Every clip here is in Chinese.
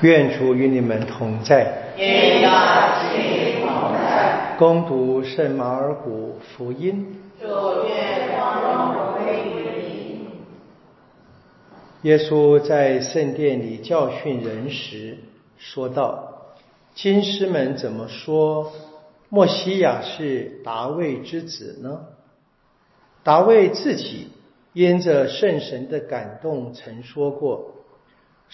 愿主与你们同在。愿大喜同在。攻读圣马尔谷福音。主愿光荣归于你。耶稣在圣殿里教训人时说道：“经师们怎么说？莫西亚是达卫之子呢？达卫自己因着圣神的感动，曾说过。”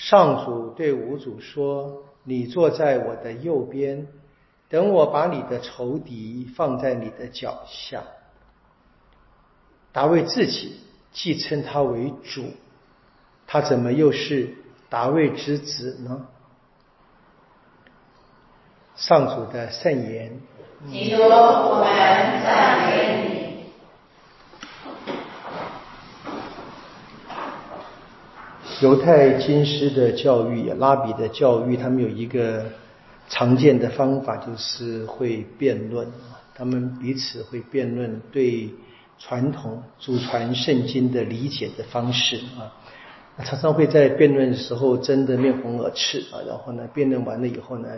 上主对五主说：“你坐在我的右边，等我把你的仇敌放在你的脚下。”大卫自己既称他为主，他怎么又是大卫之子呢？上主的圣言。基督，我们赞美你。犹太经师的教育，拉比的教育，他们有一个常见的方法，就是会辩论他们彼此会辩论对传统祖传圣经的理解的方式啊。常常会在辩论的时候争得面红耳赤啊。然后呢，辩论完了以后呢，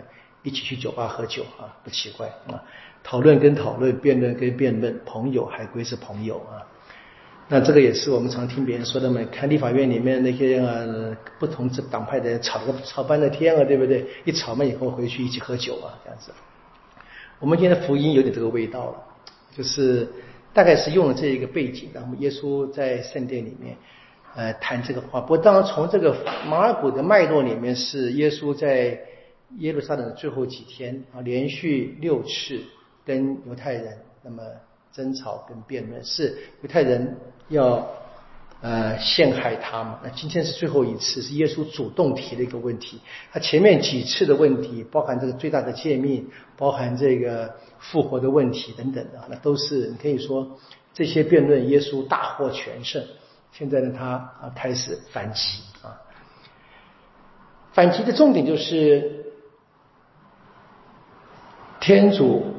一起去酒吧喝酒啊，不奇怪啊。讨论跟讨论，辩论跟辩论，朋友还归是朋友啊。那这个也是我们常听别人说的嘛，看立法院里面那些呃不同这党派的人吵个吵翻了天啊，对不对？一吵嘛以后回去一起喝酒啊，这样子。我们今天的福音有点这个味道了，就是大概是用了这一个背景，然后耶稣在圣殿里面呃谈这个话。不过当然从这个马尔谷的脉络里面，是耶稣在耶路撒冷的最后几天啊，连续六次跟犹太人那么争吵跟辩论，是犹太人。要呃陷害他嘛？那今天是最后一次，是耶稣主动提的一个问题。他前面几次的问题，包含这个最大的诫命，包含这个复活的问题等等的，那都是你可以说这些辩论，耶稣大获全胜。现在呢，他啊开始反击啊，反击的重点就是天主。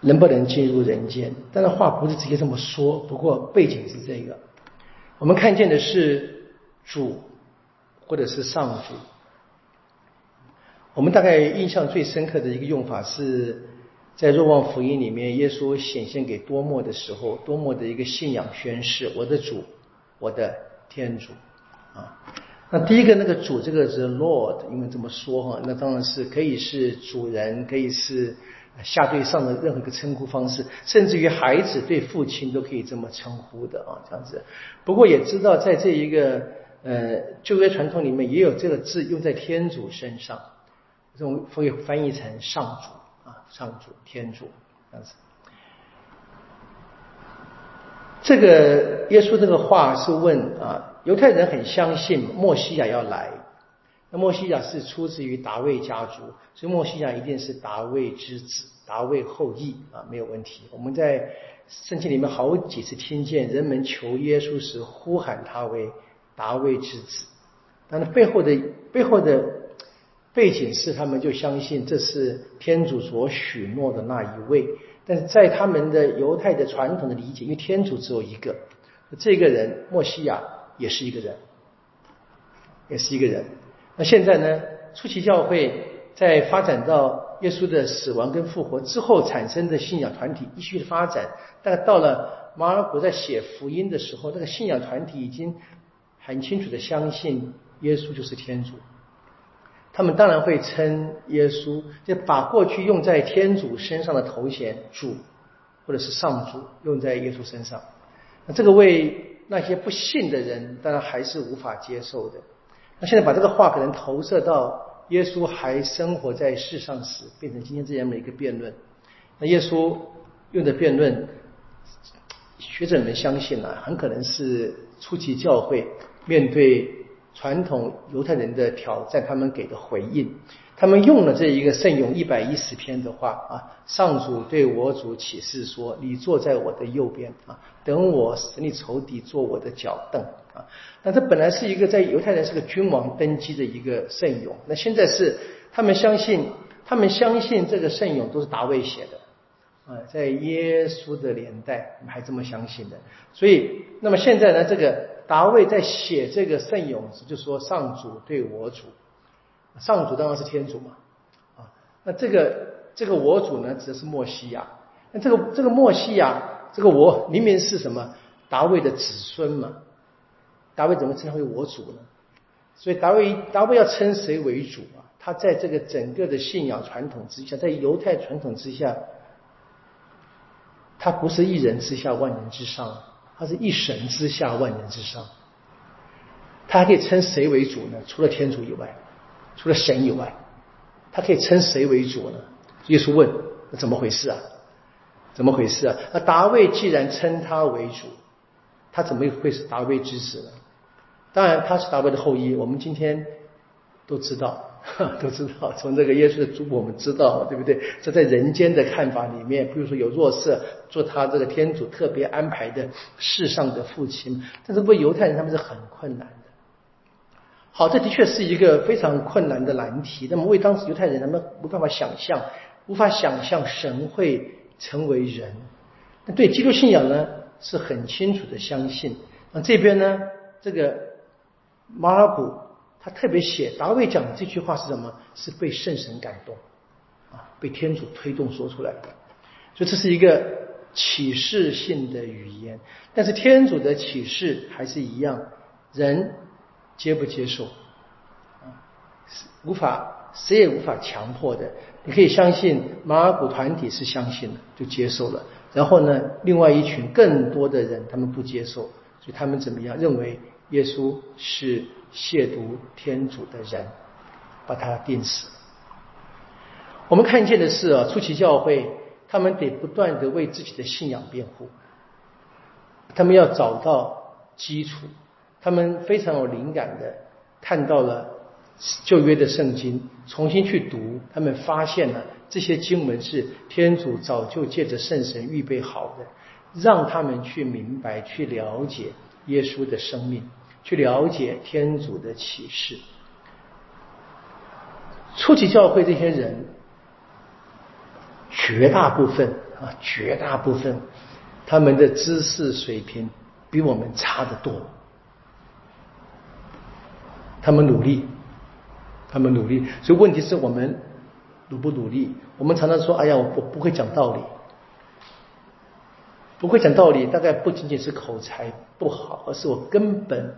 能不能进入人间？但是话不是直接这么说，不过背景是这个。我们看见的是主，或者是上主。我们大概印象最深刻的一个用法是在若望福音里面，耶稣显现给多默的时候，多默的一个信仰宣誓：我的主，我的天主。啊，那第一个那个主这个是 Lord，因为这么说哈，那当然是可以是主人，可以是。下对上的任何一个称呼方式，甚至于孩子对父亲都可以这么称呼的啊，这样子。不过也知道，在这一个呃旧约传统里面，也有这个字用在天主身上，这种会翻译成上主啊，上主、天主这样子。这个耶稣这个话是问啊，犹太人很相信墨西亚要来。那墨西亚是出自于达卫家族，所以墨西亚一定是达卫之子、达卫后裔啊，没有问题。我们在圣经里面好几次听见人们求耶稣时呼喊他为达卫之子，但是背后的背后的背景是他们就相信这是天主所许诺的那一位，但是在他们的犹太的传统的理解，因为天主只有一个，这个人墨西亚也是一个人，也是一个人。那现在呢？初期教会在发展到耶稣的死亡跟复活之后产生的信仰团体，继续发展。但到了马尔谷在写福音的时候，那个信仰团体已经很清楚的相信耶稣就是天主。他们当然会称耶稣，就把过去用在天主身上的头衔“主”或者是“上主”用在耶稣身上。那这个为那些不信的人，当然还是无法接受的。那现在把这个话可能投射到耶稣还生活在世上时，变成今天这样的一个辩论。那耶稣用的辩论，学者们相信啊，很可能是初期教会面对传统犹太人的挑战，他们给的回应。他们用了这一个圣咏一百一十篇的话啊，上主对我主启示说：“你坐在我的右边啊，等我使你仇敌坐我的脚凳。”那这本来是一个在犹太人是个君王登基的一个圣咏，那现在是他们相信，他们相信这个圣咏都是大卫写的，啊，在耶稣的年代还这么相信的，所以那么现在呢，这个大卫在写这个圣咏时就说上主对我主，上主当然是天主嘛，啊，那这个这个我主呢，指的是墨西亚。那这个这个墨西亚，这个我明明是什么？大卫的子孙嘛。大卫怎么称他为我主呢？所以大卫大卫要称谁为主啊？他在这个整个的信仰传统之下，在犹太传统之下，他不是一人之下万人之上，他是一神之下万人之上。他还可以称谁为主呢？除了天主以外，除了神以外，他可以称谁为主呢？耶稣问：怎么回事啊？怎么回事啊？那大卫既然称他为主，他怎么会是大卫之子呢？当然，他是大卫的后裔。我们今天都知道，都知道，从这个耶稣的祖我们知道，对不对？这在人间的看法里面，比如说有弱色做他这个天主特别安排的世上的父亲，但是为犹太人他们是很困难的。好，这的确是一个非常困难的难题。那么为当时犹太人，他们没办法想象，无法想象神会成为人。那对基督信仰呢，是很清楚的相信。那这边呢，这个。马尔古他特别写达卫讲的这句话是什么？是被圣神感动啊，被天主推动说出来的。所以这是一个启示性的语言，但是天主的启示还是一样，人接不接受啊？无法谁也无法强迫的。你可以相信马尔古团体是相信的，就接受了。然后呢，另外一群更多的人他们不接受，所以他们怎么样认为？耶稣是亵渎天主的人，把他钉死。我们看见的是啊，初期教会他们得不断的为自己的信仰辩护，他们要找到基础，他们非常有灵感的看到了旧约的圣经，重新去读，他们发现了这些经文是天主早就借着圣神预备好的，让他们去明白、去了解耶稣的生命。去了解天主的启示。初级教会这些人，绝大部分啊，绝大部分他们的知识水平比我们差得多。他们努力，他们努力，所以问题是我们努不努力？我们常常说：“哎呀，我我不会讲道理。”不会讲道理，大概不仅仅是口才不好，而是我根本。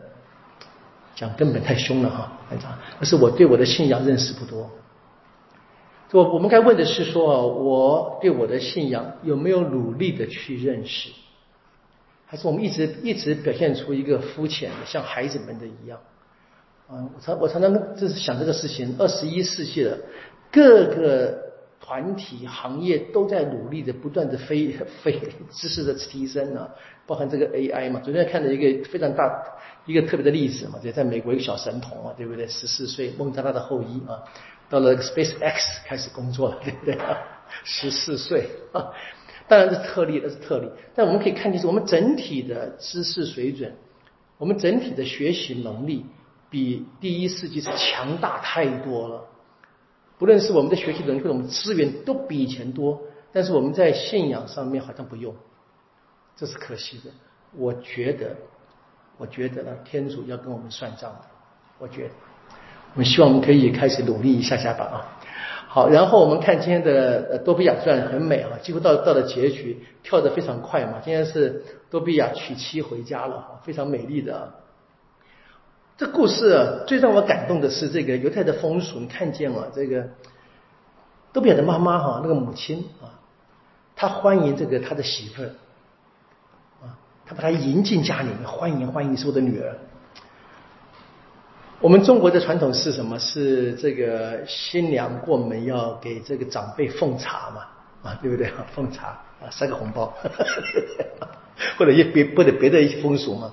讲根本太凶了哈，班长，而是我对我的信仰认识不多。我我们该问的是说，我对我的信仰有没有努力的去认识，还是我们一直一直表现出一个肤浅的，像孩子们的一样？啊，我常我常常就是想这个事情，二十一世纪了，各个。团体行业都在努力的不断的飞 飞知识的提升啊，包含这个 AI 嘛。昨天看了一个非常大一个特别的例子嘛，就在美国一个小神童啊，对不对？十四岁孟加拉的后裔啊，到了 SpaceX 开始工作了，对不对？十四岁啊，当然是特例，那是特例。但我们可以看见，是我们整体的知识水准，我们整体的学习能力，比第一世纪是强大太多了。不论是我们的学习能力或者我们资源都比以前多，但是我们在信仰上面好像不用，这是可惜的。我觉得，我觉得呢，天主要跟我们算账的。我觉得，我们希望我们可以开始努力一下下吧啊。好，然后我们看今天的多比亚传很美啊，几乎到到了结局，跳得非常快嘛。今天是多比亚娶妻回家了，非常美丽的。这故事最让我感动的是这个犹太的风俗，你看见了这个多比亚的妈妈哈，那个母亲啊，她欢迎这个他的媳妇儿啊，她把她迎进家里面，欢迎欢迎，是我的女儿。我们中国的传统是什么？是这个新娘过门要给这个长辈奉茶嘛，啊，对不对？奉茶啊，塞个红包，或者一别或者别的一些风俗嘛。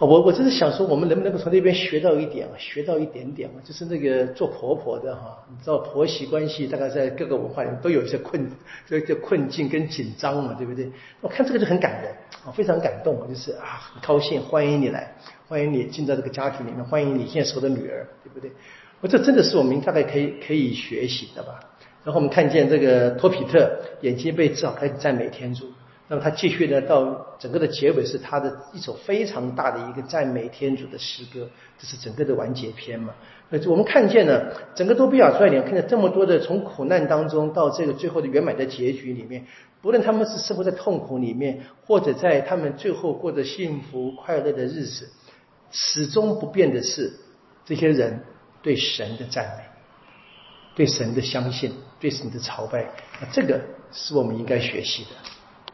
我我真是想说，我们能不能够从那边学到一点，学到一点点嘛？就是那个做婆婆的哈，你知道婆媳关系大概在各个文化里面都有一些困，这个困境跟紧张嘛，对不对？我看这个就很感人啊，非常感动，就是啊，很高兴，欢迎你来，欢迎你进到这个家庭里面，欢迎你现在是我的女儿，对不对？我这真的是我们大概可以可以学习的吧？然后我们看见这个托比特眼睛被治好，开始赞美天主。那么他继续呢，到整个的结尾是他的一首非常大的一个赞美天主的诗歌，这是整个的完结篇嘛。那我们看见呢，整个多比亚传里面看见这么多的从苦难当中到这个最后的圆满的结局里面，不论他们是生活在痛苦里面，或者在他们最后过着幸福快乐的日子，始终不变的是这些人对神的赞美，对神的相信，对神的朝拜。那这个是我们应该学习的。